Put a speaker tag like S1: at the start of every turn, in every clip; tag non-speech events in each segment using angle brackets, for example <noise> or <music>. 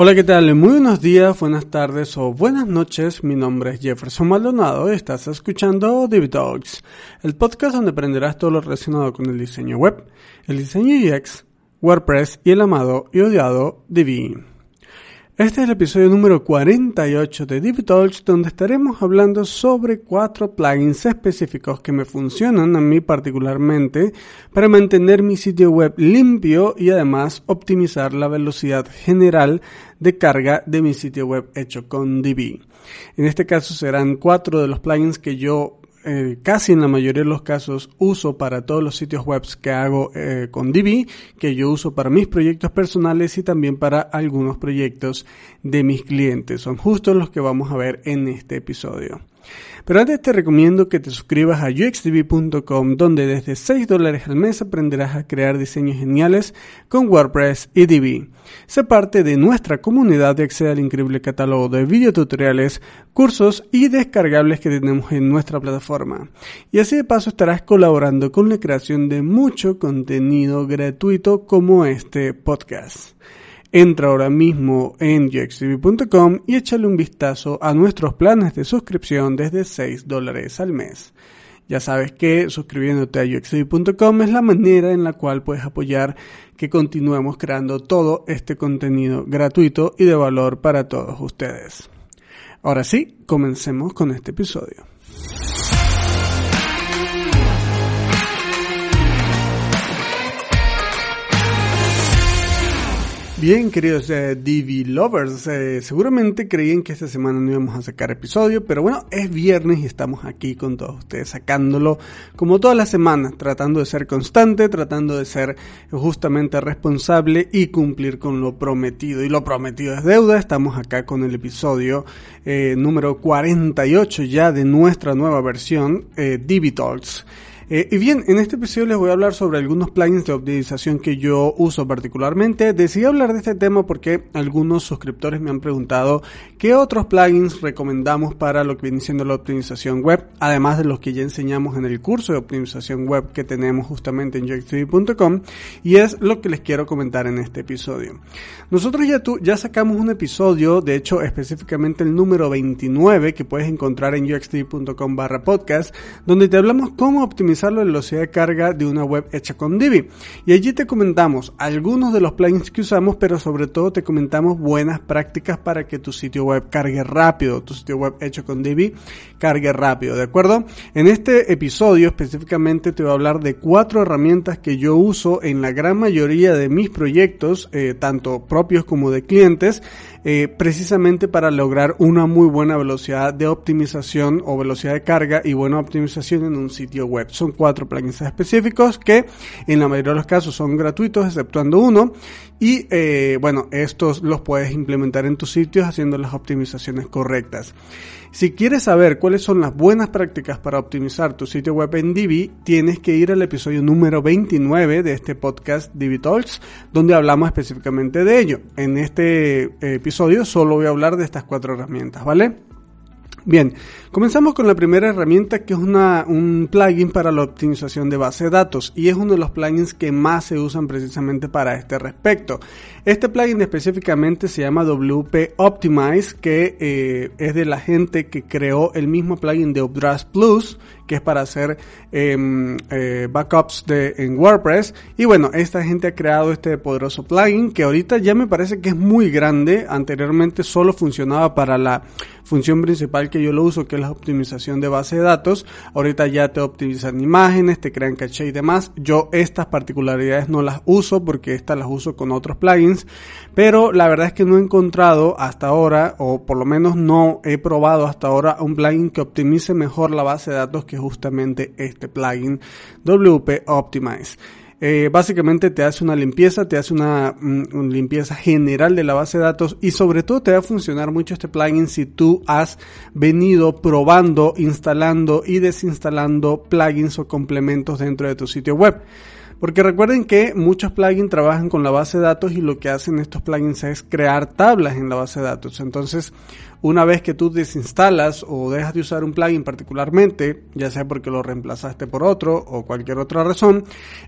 S1: Hola, ¿qué tal? Muy buenos días, buenas tardes o buenas noches. Mi nombre es Jefferson Maldonado y estás escuchando Divi Talks, el podcast donde aprenderás todo lo relacionado con el diseño web, el diseño UX, WordPress y el amado y odiado Divi. Este es el episodio número 48 de DiviTalks donde estaremos hablando sobre cuatro plugins específicos que me funcionan a mí particularmente para mantener mi sitio web limpio y además optimizar la velocidad general de carga de mi sitio web hecho con Divi. En este caso serán cuatro de los plugins que yo eh, casi en la mayoría de los casos uso para todos los sitios web que hago eh, con Divi, que yo uso para mis proyectos personales y también para algunos proyectos de mis clientes. Son justo los que vamos a ver en este episodio. Pero antes te recomiendo que te suscribas a uxtv.com donde desde 6 dólares al mes aprenderás a crear diseños geniales con WordPress y Divi. Sé parte de nuestra comunidad y accede al increíble catálogo de videotutoriales, cursos y descargables que tenemos en nuestra plataforma. Y así de paso estarás colaborando con la creación de mucho contenido gratuito como este podcast. Entra ahora mismo en uxtv.com y échale un vistazo a nuestros planes de suscripción desde 6 dólares al mes. Ya sabes que suscribiéndote a uxtv.com es la manera en la cual puedes apoyar que continuemos creando todo este contenido gratuito y de valor para todos ustedes. Ahora sí, comencemos con este episodio. Bien, queridos eh, Lovers, eh, seguramente creían que esta semana no íbamos a sacar episodio, pero bueno, es viernes y estamos aquí con todos ustedes sacándolo como todas las semanas, tratando de ser constante, tratando de ser justamente responsable y cumplir con lo prometido. Y lo prometido es deuda, estamos acá con el episodio eh, número 48 ya de nuestra nueva versión, eh, DV Talks. Eh, y bien, en este episodio les voy a hablar sobre algunos plugins de optimización que yo uso particularmente. Decidí hablar de este tema porque algunos suscriptores me han preguntado qué otros plugins recomendamos para lo que viene siendo la optimización web, además de los que ya enseñamos en el curso de optimización web que tenemos justamente en joytv.com y es lo que les quiero comentar en este episodio. Nosotros ya, tu, ya sacamos un episodio, de hecho específicamente el número 29 que puedes encontrar en uxtv.com barra podcast, donde te hablamos cómo optimizar la velocidad de carga de una web hecha con Divi. Y allí te comentamos algunos de los plugins que usamos, pero sobre todo te comentamos buenas prácticas para que tu sitio web cargue rápido, tu sitio web hecho con Divi cargue rápido, ¿de acuerdo? En este episodio específicamente te voy a hablar de cuatro herramientas que yo uso en la gran mayoría de mis proyectos, eh, tanto propios como de clientes, eh, precisamente para lograr una muy buena velocidad de optimización o velocidad de carga y buena optimización en un sitio web. Cuatro plugins específicos que en la mayoría de los casos son gratuitos, exceptuando uno. Y eh, bueno, estos los puedes implementar en tus sitios haciendo las optimizaciones correctas. Si quieres saber cuáles son las buenas prácticas para optimizar tu sitio web en Divi, tienes que ir al episodio número 29 de este podcast Divi Talks, donde hablamos específicamente de ello. En este eh, episodio solo voy a hablar de estas cuatro herramientas, ¿vale? Bien, comenzamos con la primera herramienta que es una, un plugin para la optimización de base de datos y es uno de los plugins que más se usan precisamente para este respecto. Este plugin específicamente se llama WP Optimize que eh, es de la gente que creó el mismo plugin de Updraft Plus que es para hacer em, eh, backups de, en WordPress. Y bueno, esta gente ha creado este poderoso plugin que ahorita ya me parece que es muy grande. Anteriormente solo funcionaba para la función principal que yo lo uso, que es la optimización de base de datos. Ahorita ya te optimizan imágenes, te crean caché y demás. Yo estas particularidades no las uso porque estas las uso con otros plugins. Pero la verdad es que no he encontrado hasta ahora, o por lo menos no he probado hasta ahora, un plugin que optimice mejor la base de datos que justamente este plugin WP Optimize. Eh, básicamente te hace una limpieza, te hace mm, una, limpieza general de la base de datos y sobre todo te va a funcionar mucho este plugin si tú has venido probando, instalando y desinstalando plugins o complementos dentro de tu sitio web. Porque recuerden que muchos plugins trabajan con la base de datos y lo que hacen estos plugins es crear tablas en la base de datos. Entonces, una vez que tú desinstalas o dejas de usar un plugin particularmente, ya sea porque lo reemplazaste por otro o cualquier otra razón,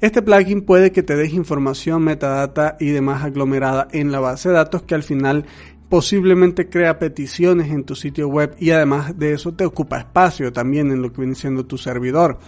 S1: este plugin puede que te deje información, metadata y demás aglomerada en la base de datos que al final posiblemente crea peticiones en tu sitio web y además de eso te ocupa espacio también en lo que viene siendo tu servidor.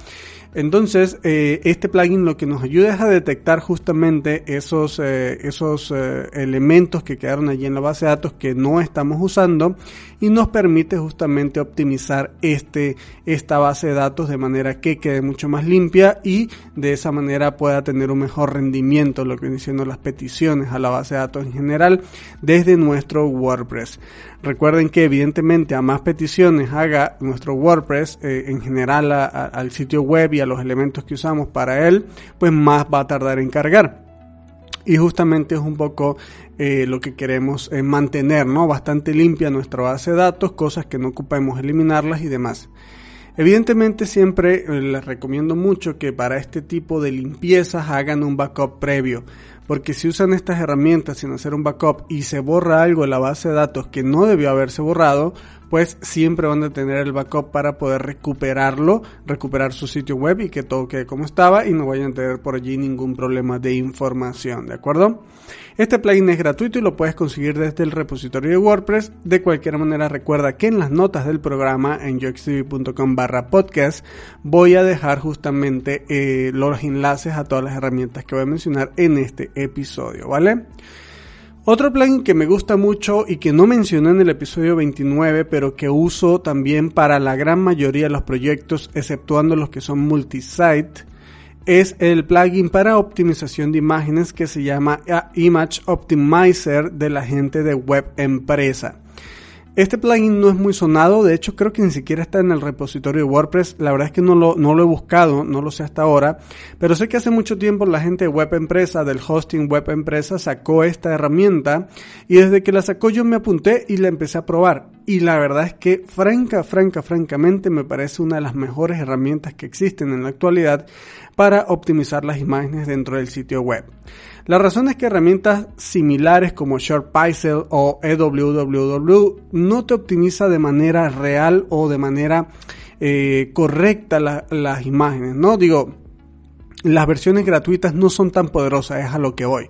S1: Entonces, eh, este plugin lo que nos ayuda es a detectar justamente esos, eh, esos eh, elementos que quedaron allí en la base de datos que no estamos usando y nos permite justamente optimizar este, esta base de datos de manera que quede mucho más limpia y de esa manera pueda tener un mejor rendimiento, lo que vienen siendo las peticiones a la base de datos en general desde nuestro WordPress. Recuerden que evidentemente a más peticiones haga nuestro WordPress en general al sitio web a los elementos que usamos para él, pues más va a tardar en cargar. Y justamente es un poco eh, lo que queremos eh, mantener, ¿no? Bastante limpia nuestra base de datos, cosas que no ocupemos eliminarlas y demás. Evidentemente siempre eh, les recomiendo mucho que para este tipo de limpiezas hagan un backup previo, porque si usan estas herramientas sin hacer un backup y se borra algo en la base de datos que no debió haberse borrado, pues siempre van a tener el backup para poder recuperarlo, recuperar su sitio web y que todo quede como estaba y no vayan a tener por allí ningún problema de información, ¿de acuerdo? Este plugin es gratuito y lo puedes conseguir desde el repositorio de WordPress. De cualquier manera, recuerda que en las notas del programa en joxtv.com barra podcast voy a dejar justamente eh, los enlaces a todas las herramientas que voy a mencionar en este episodio, ¿vale? Otro plugin que me gusta mucho y que no mencioné en el episodio 29, pero que uso también para la gran mayoría de los proyectos, exceptuando los que son multisite, es el plugin para optimización de imágenes que se llama Image Optimizer de la gente de Web Empresa. Este plugin no es muy sonado, de hecho creo que ni siquiera está en el repositorio de WordPress, la verdad es que no lo, no lo he buscado, no lo sé hasta ahora, pero sé que hace mucho tiempo la gente de Web Empresa, del hosting Web Empresa, sacó esta herramienta y desde que la sacó yo me apunté y la empecé a probar. Y la verdad es que franca, franca, francamente me parece una de las mejores herramientas que existen en la actualidad para optimizar las imágenes dentro del sitio web. La razón es que herramientas similares como ShortPixel o EWWW no te optimiza de manera real o de manera eh, correcta las imágenes, ¿no? Digo, las versiones gratuitas no son tan poderosas, es a lo que voy.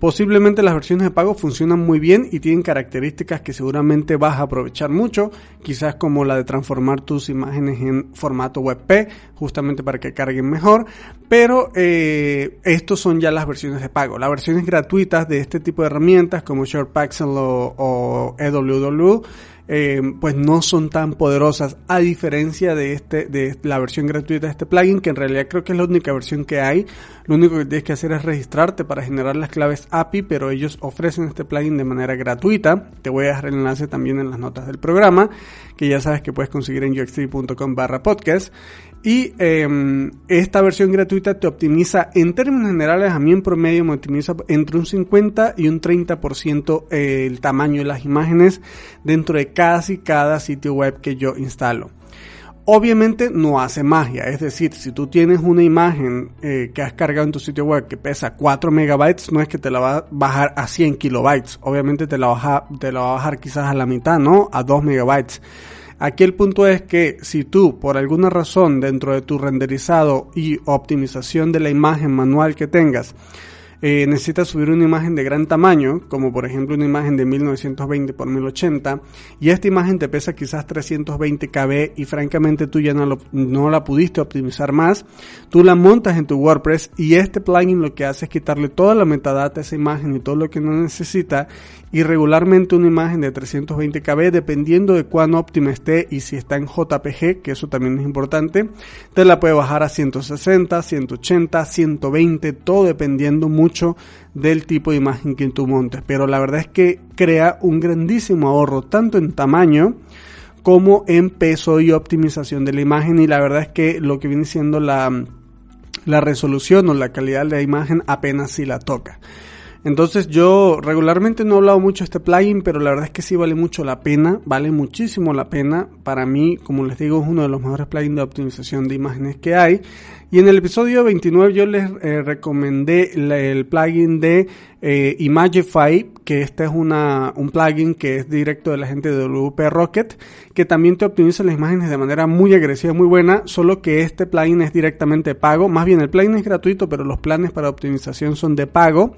S1: Posiblemente las versiones de pago funcionan muy bien y tienen características que seguramente vas a aprovechar mucho, quizás como la de transformar tus imágenes en formato WebP, justamente para que carguen mejor, pero eh, estos son ya las versiones de pago. Las versiones gratuitas de este tipo de herramientas como ShortPixel o, o EWW eh, pues no son tan poderosas a diferencia de este de la versión gratuita de este plugin que en realidad creo que es la única versión que hay lo único que tienes que hacer es registrarte para generar las claves API pero ellos ofrecen este plugin de manera gratuita te voy a dejar el enlace también en las notas del programa que ya sabes que puedes conseguir en uxtv.com barra podcast y em, esta versión gratuita te optimiza, en términos generales, a mí en promedio me optimiza entre un 50 y un 30% eh, el tamaño de las imágenes dentro de casi cada sitio web que yo instalo. Obviamente no hace magia, es decir, si tú tienes una imagen eh, que has cargado en tu sitio web que pesa 4 megabytes, no es que te la va a bajar a 100 kilobytes, obviamente te la, baja, te la va a bajar quizás a la mitad, ¿no? A 2 megabytes. Aquí el punto es que si tú, por alguna razón, dentro de tu renderizado y optimización de la imagen manual que tengas, eh, necesitas subir una imagen de gran tamaño, como por ejemplo una imagen de 1920 por 1080, y esta imagen te pesa quizás 320 KB y francamente tú ya no, no la pudiste optimizar más, tú la montas en tu WordPress y este plugin lo que hace es quitarle toda la metadata a esa imagen y todo lo que no necesita y regularmente una imagen de 320 KB dependiendo de cuán óptima esté y si está en JPG, que eso también es importante, te la puede bajar a 160, 180, 120, todo dependiendo mucho del tipo de imagen que tú montes, pero la verdad es que crea un grandísimo ahorro tanto en tamaño como en peso y optimización de la imagen y la verdad es que lo que viene siendo la, la resolución o la calidad de la imagen apenas si la toca. Entonces yo regularmente no he hablado mucho de este plugin, pero la verdad es que sí vale mucho la pena, vale muchísimo la pena. Para mí, como les digo, es uno de los mejores plugins de optimización de imágenes que hay. Y en el episodio 29 yo les eh, recomendé el plugin de eh, Imagify, que este es una, un plugin que es directo de la gente de WP Rocket, que también te optimiza las imágenes de manera muy agresiva, muy buena, solo que este plugin es directamente pago. Más bien el plugin es gratuito, pero los planes para optimización son de pago.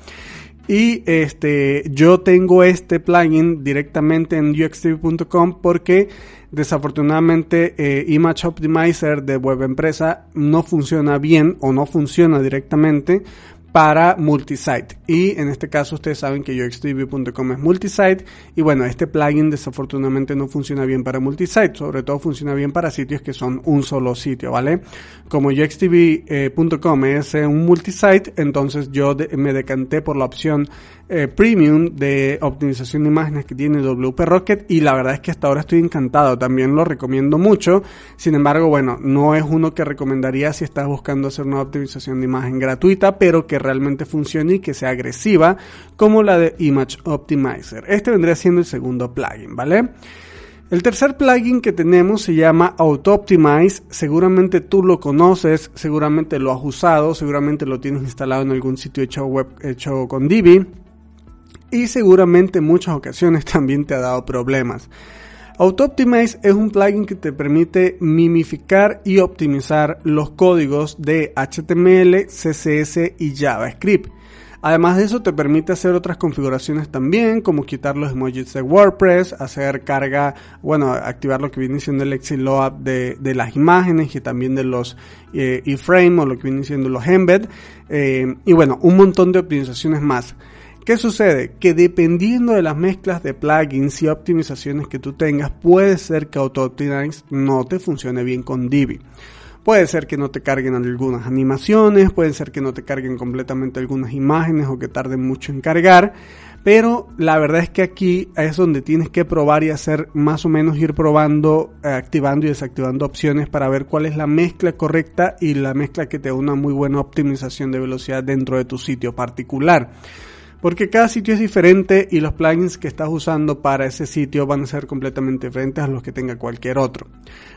S1: Y este, yo tengo este plugin directamente en uxtv.com porque desafortunadamente eh, Image Optimizer de web empresa no funciona bien o no funciona directamente para multisite. Y en este caso ustedes saben que yoxtv.com es multisite. Y bueno, este plugin desafortunadamente no funciona bien para multisite, sobre todo funciona bien para sitios que son un solo sitio, ¿vale? Como yoxtv.com es un multisite, entonces yo me decanté por la opción eh, premium de optimización de imágenes que tiene WP Rocket. Y la verdad es que hasta ahora estoy encantado, también lo recomiendo mucho, sin embargo, bueno, no es uno que recomendaría si estás buscando hacer una optimización de imagen gratuita, pero que realmente funcione y que sea agresiva, como la de Image Optimizer. Este vendría siendo el segundo plugin, ¿vale? El tercer plugin que tenemos se llama Auto Optimize. Seguramente tú lo conoces, seguramente lo has usado, seguramente lo tienes instalado en algún sitio hecho web hecho con Divi y seguramente en muchas ocasiones <laughs> también te ha dado problemas. AutoOptimize es un plugin que te permite mimificar y optimizar los códigos de HTML, CSS y JavaScript. Además de eso te permite hacer otras configuraciones también, como quitar los emojis de WordPress, hacer carga, bueno, activar lo que viene siendo el Exit Load de, de las imágenes y también de los eh, iframe o lo que viene siendo los embed. Eh, y bueno, un montón de optimizaciones más. ¿Qué sucede? Que dependiendo de las mezclas de plugins y optimizaciones que tú tengas, puede ser que AutoOptimize no te funcione bien con Divi. Puede ser que no te carguen algunas animaciones, puede ser que no te carguen completamente algunas imágenes o que tarden mucho en cargar, pero la verdad es que aquí es donde tienes que probar y hacer más o menos ir probando, eh, activando y desactivando opciones para ver cuál es la mezcla correcta y la mezcla que te da una muy buena optimización de velocidad dentro de tu sitio particular porque cada sitio es diferente y los plugins que estás usando para ese sitio van a ser completamente diferentes a los que tenga cualquier otro.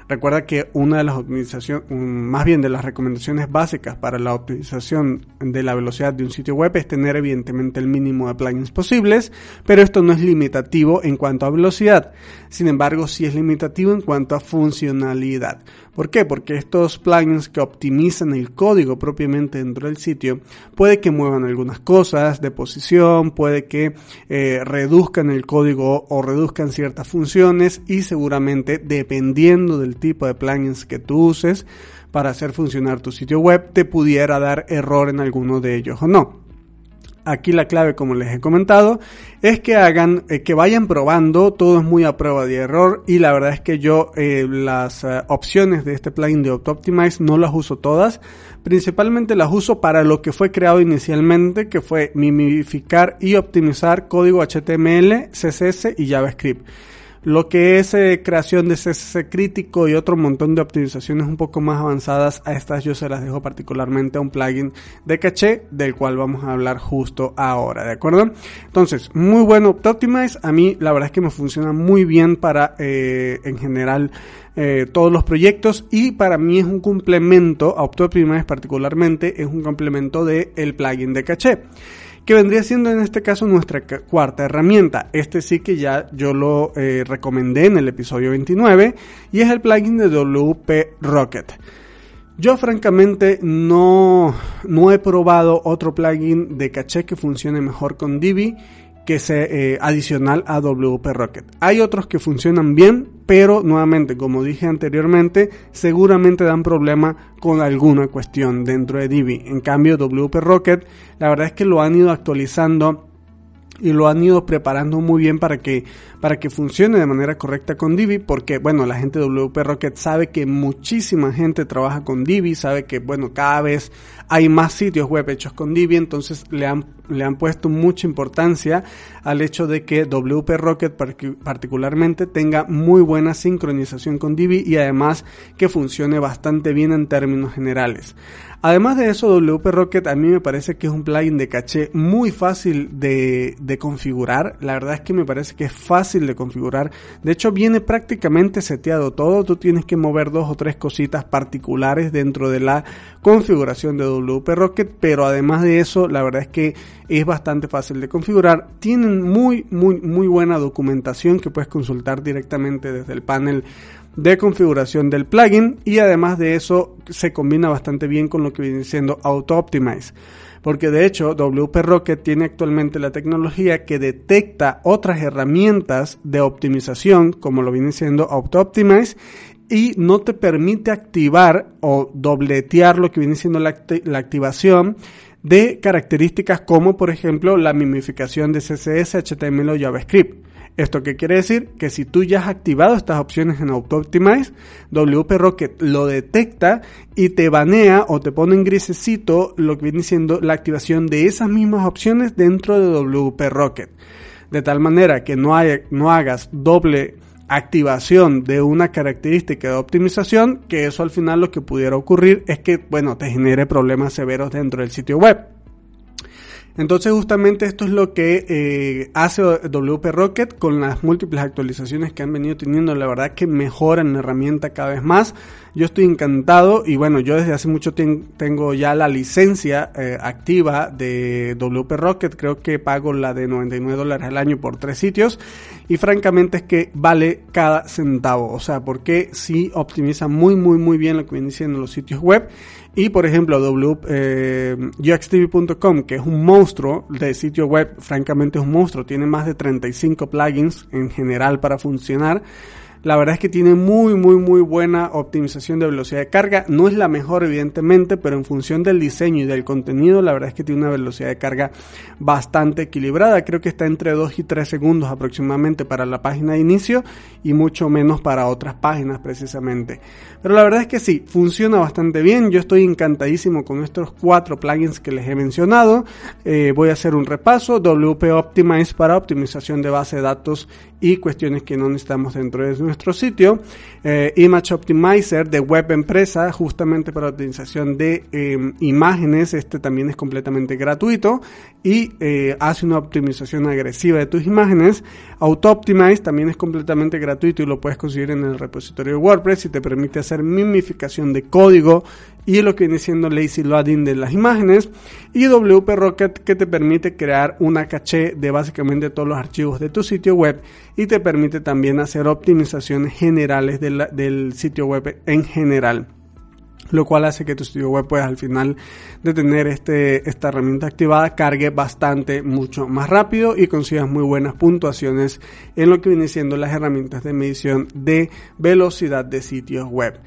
S1: Recuerda que una de las optimizaciones, más bien de las recomendaciones básicas para la optimización de la velocidad de un sitio web es tener evidentemente el mínimo de plugins posibles, pero esto no es limitativo en cuanto a velocidad. Sin embargo, sí es limitativo en cuanto a funcionalidad. ¿Por qué? Porque estos plugins que optimizan el código propiamente dentro del sitio puede que muevan algunas cosas de posición, puede que eh, reduzcan el código o reduzcan ciertas funciones y seguramente dependiendo del tipo de plugins que tú uses para hacer funcionar tu sitio web te pudiera dar error en alguno de ellos o no. Aquí la clave, como les he comentado, es que hagan, eh, que vayan probando, todo es muy a prueba de error y la verdad es que yo eh, las eh, opciones de este plugin de Optimize no las uso todas, principalmente las uso para lo que fue creado inicialmente, que fue mimificar y optimizar código HTML, CSS y JavaScript. Lo que es eh, creación de CSS crítico y otro montón de optimizaciones un poco más avanzadas, a estas yo se las dejo particularmente a un plugin de caché del cual vamos a hablar justo ahora, ¿de acuerdo? Entonces, muy bueno Optimize, a mí la verdad es que me funciona muy bien para eh, en general eh, todos los proyectos y para mí es un complemento, a Optimize particularmente, es un complemento del el plugin de caché que vendría siendo en este caso nuestra cuarta herramienta. Este sí que ya yo lo eh, recomendé en el episodio 29 y es el plugin de WP Rocket. Yo francamente no, no he probado otro plugin de caché que funcione mejor con Divi que sea eh, adicional a WP Rocket. Hay otros que funcionan bien, pero nuevamente, como dije anteriormente, seguramente dan problema con alguna cuestión dentro de Divi. En cambio, WP Rocket, la verdad es que lo han ido actualizando y lo han ido preparando muy bien para que, para que funcione de manera correcta con Divi, porque bueno, la gente de WP Rocket sabe que muchísima gente trabaja con Divi, sabe que bueno, cada vez hay más sitios web hechos con Divi, entonces le han, le han puesto mucha importancia al hecho de que WP Rocket particularmente tenga muy buena sincronización con Divi y además que funcione bastante bien en términos generales. Además de eso, WP Rocket a mí me parece que es un plugin de caché muy fácil de, configurar. La verdad es que me parece que es fácil de configurar. De hecho, viene prácticamente seteado todo. Tú tienes que mover dos o tres cositas particulares dentro de la configuración de WP Rocket, pero además de eso, la verdad es que es bastante fácil de configurar. Tienen muy, muy, muy buena documentación que puedes consultar directamente desde el panel de configuración del plugin y además de eso se combina bastante bien con lo que viene siendo Auto Optimize. Porque de hecho WP Rocket tiene actualmente la tecnología que detecta otras herramientas de optimización como lo viene siendo Auto Optimize y no te permite activar o dobletear lo que viene siendo la, la activación de características como por ejemplo la mimificación de CSS, HTML o JavaScript. ¿Esto qué quiere decir? Que si tú ya has activado estas opciones en Auto Optimize, WP Rocket lo detecta y te banea o te pone en grisecito lo que viene siendo la activación de esas mismas opciones dentro de WP Rocket. De tal manera que no, no hagas doble activación de una característica de optimización, que eso al final lo que pudiera ocurrir es que, bueno, te genere problemas severos dentro del sitio web. Entonces justamente esto es lo que eh, hace WP Rocket con las múltiples actualizaciones que han venido teniendo. La verdad que mejoran la herramienta cada vez más. Yo estoy encantado y bueno, yo desde hace mucho tiempo tengo ya la licencia eh, activa de WP Rocket. Creo que pago la de 99 dólares al año por tres sitios y francamente es que vale cada centavo. O sea, porque sí optimiza muy muy muy bien lo que vienen diciendo los sitios web y por ejemplo, UXTV.com, eh, que es un monstruo de sitio web, francamente es un monstruo, tiene más de 35 plugins en general para funcionar. La verdad es que tiene muy, muy, muy buena optimización de velocidad de carga. No es la mejor, evidentemente, pero en función del diseño y del contenido, la verdad es que tiene una velocidad de carga bastante equilibrada. Creo que está entre 2 y 3 segundos aproximadamente para la página de inicio y mucho menos para otras páginas precisamente. Pero la verdad es que sí, funciona bastante bien. Yo estoy encantadísimo con estos cuatro plugins que les he mencionado. Eh, voy a hacer un repaso. WP Optimize para optimización de base de datos y cuestiones que no necesitamos dentro de nuestro sitio. Eh, Image Optimizer de Web Empresa, justamente para optimización de em, imágenes. Este también es completamente gratuito y eh, hace una optimización agresiva de tus imágenes. Auto Optimize también es completamente gratuito y lo puedes conseguir en el repositorio de WordPress y te permite hacer mimificación de código y lo que viene siendo lazy loading de las imágenes y WP Rocket que te permite crear una caché de básicamente todos los archivos de tu sitio web y te permite también hacer optimizaciones generales del sitio web en general lo cual hace que tu sitio web pues al final de tener este, esta herramienta activada cargue bastante mucho más rápido y consigas muy buenas puntuaciones en lo que viene siendo las herramientas de medición de velocidad de sitios web.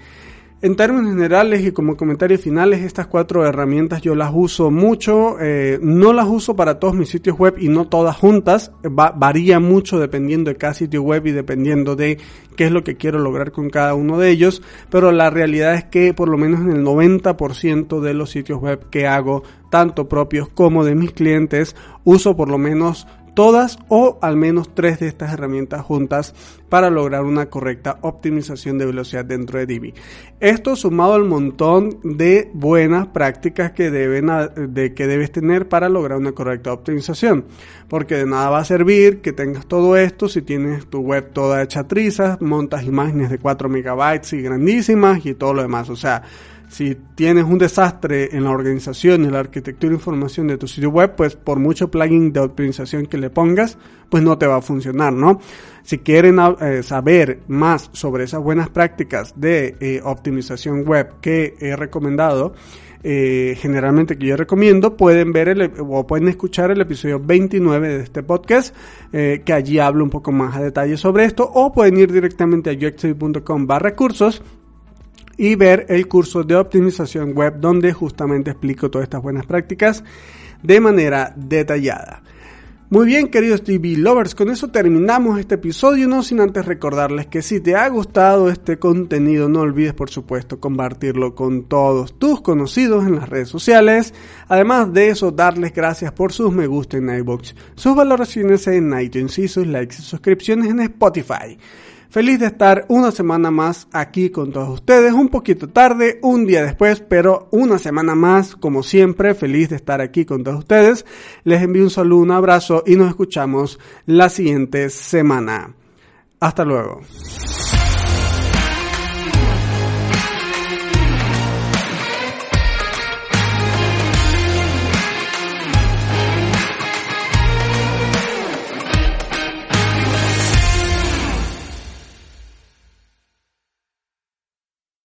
S1: En términos generales y como comentarios finales, estas cuatro herramientas yo las uso mucho. Eh, no las uso para todos mis sitios web y no todas juntas. varía mucho dependiendo de cada sitio web y dependiendo de qué es lo que quiero lograr con cada uno de ellos. Pero la realidad es que por lo menos en el 90% de los sitios web que hago, tanto propios como de mis clientes, uso por lo menos todas o al menos tres de estas herramientas juntas para lograr una correcta optimización de velocidad dentro de Divi. Esto sumado al montón de buenas prácticas que, deben, de, que debes tener para lograr una correcta optimización. Porque de nada va a servir que tengas todo esto si tienes tu web toda hecha trizas, montas imágenes de 4 megabytes y grandísimas y todo lo demás. O sea, si tienes un desastre en la organización y la arquitectura de información de tu sitio web, pues por mucho plugin de optimización que le pongas, pues no te va a funcionar, ¿no? Si quieren eh, saber más sobre esas buenas prácticas de eh, optimización web que he recomendado, eh, generalmente que yo recomiendo, pueden ver el, o pueden escuchar el episodio 29 de este podcast, que allí hablo un poco más a detalle sobre esto, o pueden ir directamente a uxtv.com barra cursos y ver el curso de optimización web donde justamente explico todas estas buenas prácticas de manera detallada. Muy bien, queridos TV lovers, con eso terminamos este episodio, no sin antes recordarles que si te ha gustado este contenido, no olvides por supuesto compartirlo con todos tus conocidos en las redes sociales. Además de eso, darles gracias por sus me gusta en iBox, sus valoraciones en iTunes y sus likes y suscripciones en Spotify. Feliz de estar una semana más aquí con todos ustedes, un poquito tarde, un día después, pero una semana más, como siempre, feliz de estar aquí con todos ustedes. Les envío un saludo, un abrazo y nos escuchamos la siguiente semana. Hasta luego.